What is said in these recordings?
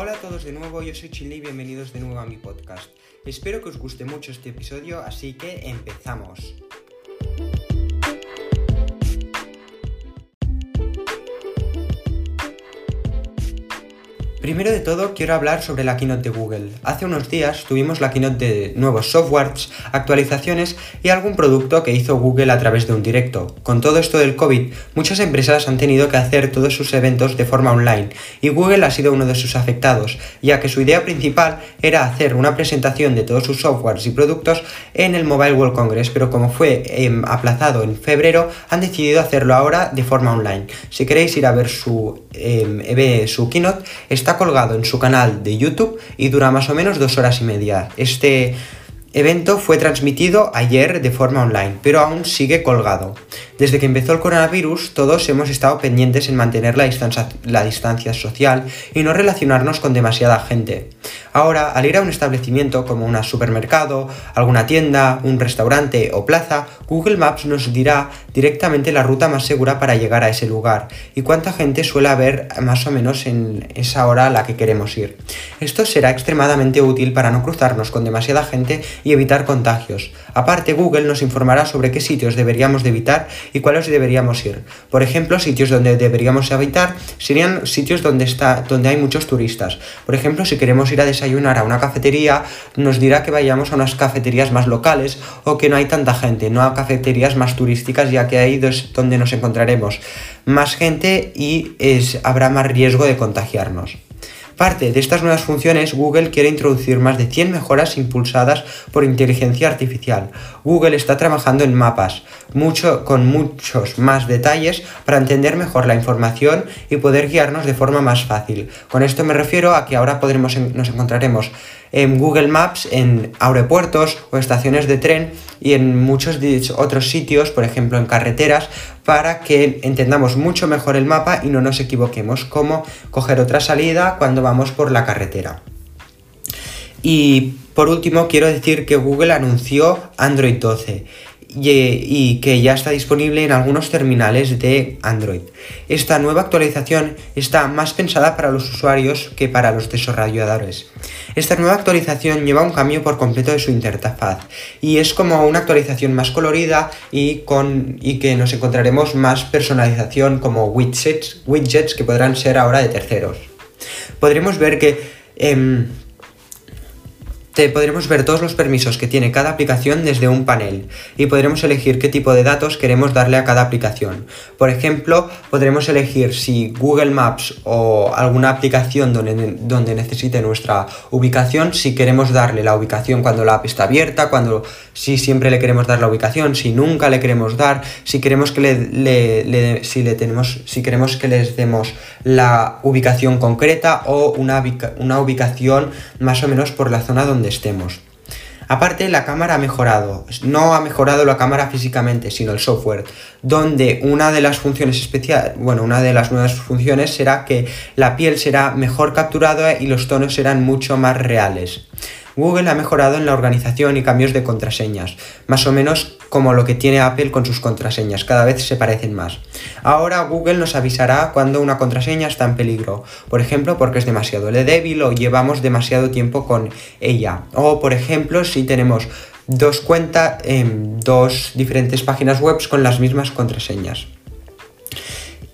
Hola a todos de nuevo, yo soy Chili y bienvenidos de nuevo a mi podcast. Espero que os guste mucho este episodio, así que empezamos. Primero de todo, quiero hablar sobre la keynote de Google. Hace unos días tuvimos la keynote de nuevos softwares, actualizaciones y algún producto que hizo Google a través de un directo. Con todo esto del COVID, muchas empresas han tenido que hacer todos sus eventos de forma online y Google ha sido uno de sus afectados, ya que su idea principal era hacer una presentación de todos sus softwares y productos en el Mobile World Congress, pero como fue em, aplazado en febrero, han decidido hacerlo ahora de forma online. Si queréis ir a ver su, eh, su keynote, está colgado en su canal de YouTube y dura más o menos dos horas y media. Este evento fue transmitido ayer de forma online, pero aún sigue colgado. Desde que empezó el coronavirus, todos hemos estado pendientes en mantener la distancia, la distancia, social y no relacionarnos con demasiada gente. Ahora, al ir a un establecimiento como un supermercado, alguna tienda, un restaurante o plaza, Google Maps nos dirá directamente la ruta más segura para llegar a ese lugar y cuánta gente suele haber más o menos en esa hora a la que queremos ir. Esto será extremadamente útil para no cruzarnos con demasiada gente y evitar contagios. Aparte, Google nos informará sobre qué sitios deberíamos de evitar y cuáles deberíamos ir. Por ejemplo, sitios donde deberíamos evitar serían sitios donde, está, donde hay muchos turistas. Por ejemplo, si queremos ir a desayunar a una cafetería, nos dirá que vayamos a unas cafeterías más locales o que no hay tanta gente, no a cafeterías más turísticas, ya que ahí es donde nos encontraremos más gente y es, habrá más riesgo de contagiarnos. Parte de estas nuevas funciones, Google quiere introducir más de 100 mejoras impulsadas por inteligencia artificial. Google está trabajando en mapas, mucho, con muchos más detalles para entender mejor la información y poder guiarnos de forma más fácil. Con esto me refiero a que ahora podremos, nos encontraremos en Google Maps en aeropuertos o estaciones de tren y en muchos otros sitios, por ejemplo en carreteras, para que entendamos mucho mejor el mapa y no nos equivoquemos, como coger otra salida cuando vamos por la carretera. Y por último, quiero decir que Google anunció Android 12 y, que ya está disponible en algunos terminales de Android. Esta nueva actualización está más pensada para los usuarios que para los desarrolladores. Esta nueva actualización lleva un cambio por completo de su interfaz y es como una actualización más colorida y, con, y que nos encontraremos más personalización como widgets, widgets que podrán ser ahora de terceros. Podremos ver que... Em, podremos ver todos los permisos que tiene cada aplicación desde un panel y podremos elegir qué tipo de datos queremos darle a cada aplicación. Por ejemplo, podremos elegir si Google Maps o alguna aplicación donde, donde necesite nuestra ubicación, si queremos darle la ubicación cuando la app está abierta, cuando si siempre le queremos dar la ubicación, si nunca le queremos dar, si queremos que le, si le tenemos, si queremos que les demos la ubicación concreta o una, una ubicación más o menos por la zona donde estemos. Aparte, la cámara ha mejorado. No ha mejorado la cámara físicamente, sino el software. Donde una de las funciones especiales, bueno, una de las nuevas funciones será que la piel será mejor capturada y los tonos serán mucho más reales. Google ha mejorado en la organización y cambios de contraseñas, más o menos como lo que tiene Apple con sus contraseñas, cada vez se parecen más. Ahora Google nos avisará cuando una contraseña está en peligro, por ejemplo porque es demasiado débil o llevamos demasiado tiempo con ella, o por ejemplo si tenemos dos cuentas en dos diferentes páginas web con las mismas contraseñas.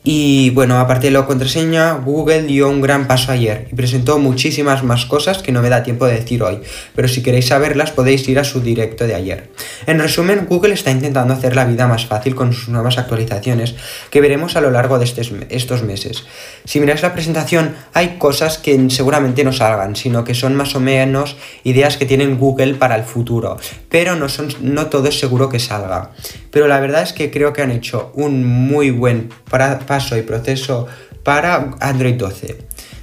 Y bueno, aparte de la contraseña, Google dio un gran paso ayer y presentó muchísimas más cosas que no me da tiempo de decir hoy, pero si queréis saberlas podéis ir a su directo de ayer. En resumen, Google está intentando hacer la vida más fácil con sus nuevas actualizaciones que veremos a lo largo de estos meses. Si miráis la presentación, hay cosas que seguramente no salgan, sino que son más o menos ideas que tienen Google para el futuro, pero no, son, no todo es seguro que salga. Pero la verdad es que creo que han hecho un muy buen paso y proceso para Android 12.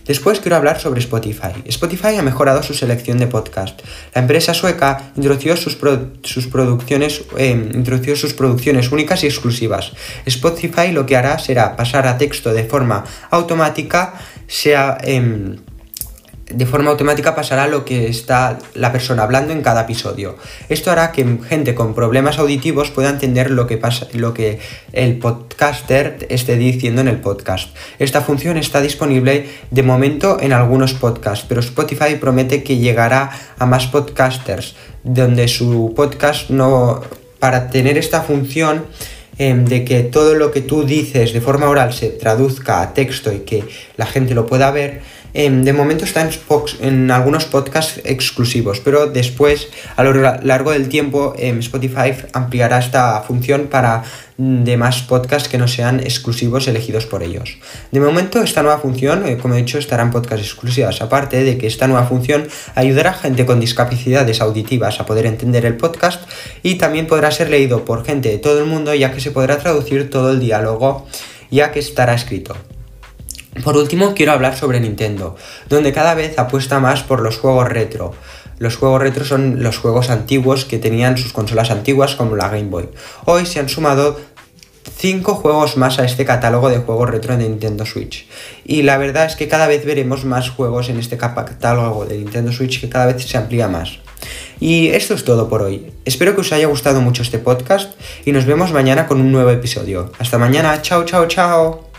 Después quiero hablar sobre Spotify. Spotify ha mejorado su selección de podcast. La empresa sueca introdujo sus, producciones, em, introdució sus producciones únicas y exclusivas. Spotify lo que hará será pasar a texto de forma automática, sea... Em, de forma automática pasará lo que está la persona hablando en cada episodio. Esto hará que gente con problemas auditivos pueda entender lo que pasa, lo que el podcaster esté diciendo en el podcast. Esta función está disponible de momento en algunos podcasts, pero Spotify promete que llegará a más podcasters, donde su podcast no para tener esta función em, de que todo lo que tú dices de forma oral se traduzca a texto y que la gente lo pueda ver Em, de momento está en, algunos podcasts exclusivos, pero después, a lo largo del tiempo, em, Spotify ampliará esta función para demás podcasts que no sean exclusivos elegidos por ellos. De momento, esta nueva función, eh, como he dicho, estará en podcasts exclusivas, aparte de que esta nueva función ayudará a gente con discapacidades auditivas a poder entender el podcast y también podrá ser leído por gente de todo el mundo, ya que se podrá traducir todo el diálogo, ya que estará escrito. Por último, quiero hablar sobre Nintendo, donde cada vez apuesta más por los juegos retro. Los juegos retro son los juegos antiguos que tenían sus consolas antiguas como la Game Boy. Hoy se han sumado 5 juegos más a este catálogo de juegos retro de Nintendo Switch. Y la verdad es que cada vez veremos más juegos en este catálogo de Nintendo Switch que cada vez se amplía más. Y esto es todo por hoy. Espero que os haya gustado mucho este podcast y nos vemos mañana con un nuevo episodio. Hasta mañana, chao, chao, chao.